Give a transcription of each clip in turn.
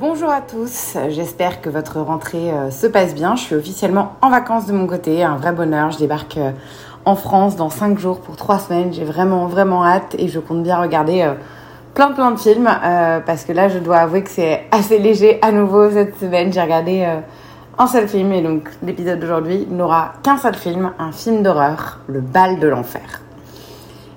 Bonjour à tous, j'espère que votre rentrée euh, se passe bien. Je suis officiellement en vacances de mon côté, un vrai bonheur. Je débarque euh, en France dans 5 jours pour 3 semaines. J'ai vraiment vraiment hâte et je compte bien regarder euh, plein plein de films parce que là je dois avouer que c'est assez léger à nouveau cette semaine. J'ai regardé un seul film et donc l'épisode d'aujourd'hui n'aura qu'un seul film, un film d'horreur, Le bal de l'enfer.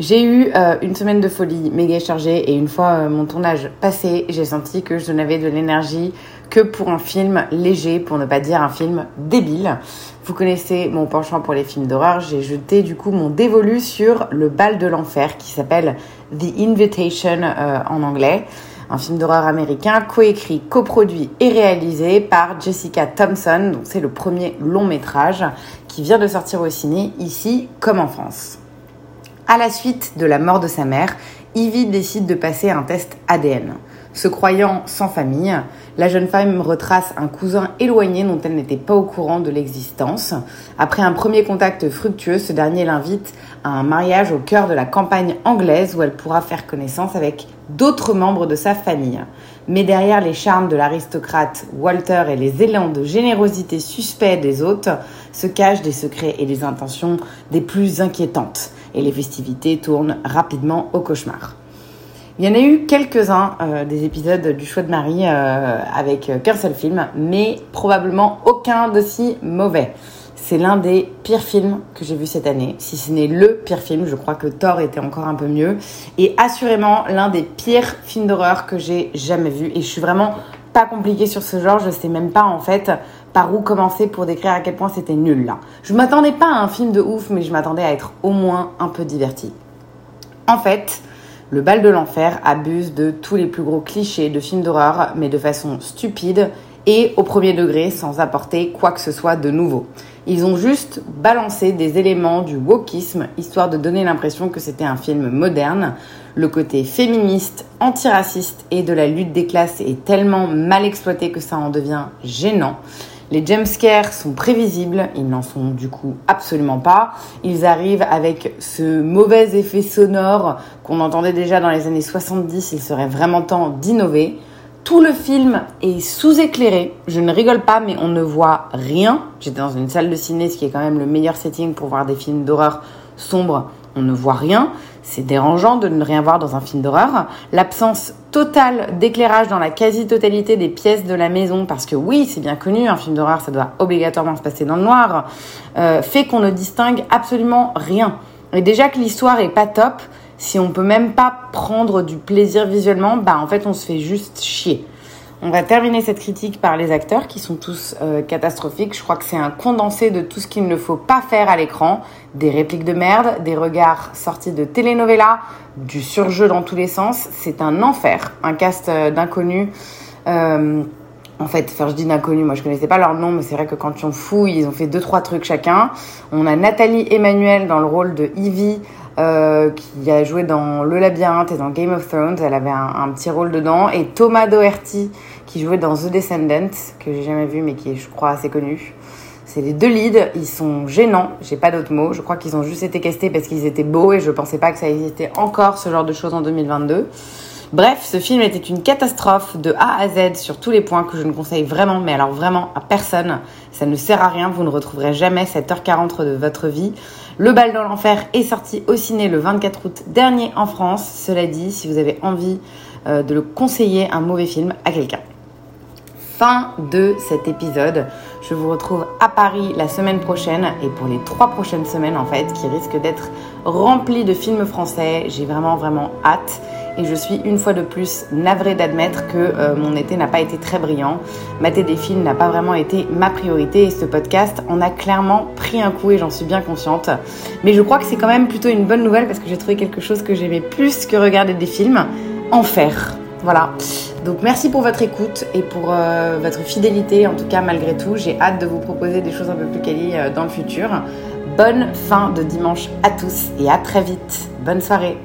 J'ai eu euh, une semaine de folie méga chargée et une fois euh, mon tournage passé, j'ai senti que je n'avais de l'énergie que pour un film léger, pour ne pas dire un film débile. Vous connaissez mon penchant pour les films d'horreur, j'ai jeté du coup mon dévolu sur Le bal de l'enfer qui s'appelle The Invitation euh, en anglais. Un film d'horreur américain coécrit, coproduit et réalisé par Jessica Thompson. Donc c'est le premier long métrage qui vient de sortir au ciné ici comme en France. À la suite de la mort de sa mère, Ivy décide de passer un test ADN. Se croyant sans famille, la jeune femme retrace un cousin éloigné dont elle n'était pas au courant de l'existence. Après un premier contact fructueux, ce dernier l'invite à un mariage au cœur de la campagne anglaise où elle pourra faire connaissance avec d'autres membres de sa famille. Mais derrière les charmes de l'aristocrate Walter et les élans de générosité suspects des hôtes se cachent des secrets et des intentions des plus inquiétantes et les festivités tournent rapidement au cauchemar. Il y en a eu quelques-uns euh, des épisodes du choix de Marie euh, avec euh, qu'un seul film, mais probablement aucun d'aussi mauvais. C'est l'un des pires films que j'ai vu cette année, si ce n'est le pire film. Je crois que Thor était encore un peu mieux, et assurément l'un des pires films d'horreur que j'ai jamais vu. Et je suis vraiment pas compliquée sur ce genre. Je sais même pas en fait par où commencer pour décrire à quel point c'était nul là. Je m'attendais pas à un film de ouf, mais je m'attendais à être au moins un peu divertie. En fait, le bal de l'enfer abuse de tous les plus gros clichés de films d'horreur, mais de façon stupide et au premier degré sans apporter quoi que ce soit de nouveau. Ils ont juste balancé des éléments du wokisme histoire de donner l'impression que c'était un film moderne. Le côté féministe, antiraciste et de la lutte des classes est tellement mal exploité que ça en devient gênant. Les jumpscares sont prévisibles, ils n'en sont du coup absolument pas. Ils arrivent avec ce mauvais effet sonore qu'on entendait déjà dans les années 70, il serait vraiment temps d'innover. Tout le film est sous-éclairé, je ne rigole pas mais on ne voit rien. J'étais dans une salle de ciné, ce qui est quand même le meilleur setting pour voir des films d'horreur sombres, on ne voit rien. C'est dérangeant de ne rien voir dans un film d'horreur. L'absence totale d'éclairage dans la quasi-totalité des pièces de la maison, parce que oui, c'est bien connu, un film d'horreur, ça doit obligatoirement se passer dans le noir, euh, fait qu'on ne distingue absolument rien. Et déjà que l'histoire est pas top, si on peut même pas prendre du plaisir visuellement, bah en fait on se fait juste chier. On va terminer cette critique par les acteurs qui sont tous euh, catastrophiques. Je crois que c'est un condensé de tout ce qu'il ne faut pas faire à l'écran. Des répliques de merde, des regards sortis de telenovela, du surjeu dans tous les sens. C'est un enfer. Un cast euh, d'inconnus. Euh, en fait, je dis d'inconnus, moi je connaissais pas leur nom, mais c'est vrai que quand on fouille, ils ont fait deux trois trucs chacun. On a Nathalie Emmanuel dans le rôle de Ivy, euh, qui a joué dans Le Labyrinthe et dans Game of Thrones. Elle avait un, petit rôle dedans. Et Thomas Doherty, qui jouait dans The Descendants, que j'ai jamais vu, mais qui est, je crois, assez connu. C'est les deux leads, ils sont gênants, j'ai pas d'autres mots. Je crois qu'ils ont juste été castés parce qu'ils étaient beaux et je pensais pas que ça existait encore ce genre de choses en 2022. Bref, ce film était une catastrophe de A à Z sur tous les points que je ne conseille vraiment, mais alors vraiment à personne. Ça ne sert à rien, vous ne retrouverez jamais cette heure 40 de votre vie. Le bal dans l'enfer est sorti au ciné le 24 août dernier en France. Cela dit, si vous avez envie euh, de le conseiller un mauvais film à quelqu'un. Fin de cet épisode. Je vous retrouve à Paris la semaine prochaine et pour les trois prochaines semaines en fait qui risquent d'être remplies de films français. J'ai vraiment vraiment hâte et je suis une fois de plus navrée d'admettre que euh, mon été n'a pas été très brillant. Mater des films n'a pas vraiment été ma priorité et ce podcast en a clairement pris un coup et j'en suis bien consciente. Mais je crois que c'est quand même plutôt une bonne nouvelle parce que j'ai trouvé quelque chose que j'aimais plus que regarder des films, en faire. Voilà. Donc merci pour votre écoute et pour euh, votre fidélité, en tout cas malgré tout. J'ai hâte de vous proposer des choses un peu plus quali euh, dans le futur. Bonne fin de dimanche à tous et à très vite. Bonne soirée.